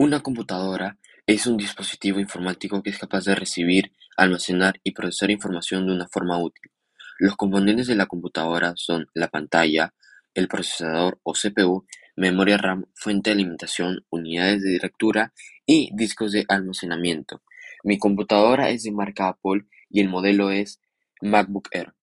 Una computadora es un dispositivo informático que es capaz de recibir, almacenar y procesar información de una forma útil. Los componentes de la computadora son la pantalla, el procesador o CPU, memoria RAM, fuente de alimentación, unidades de lectura y discos de almacenamiento. Mi computadora es de marca Apple y el modelo es MacBook Air.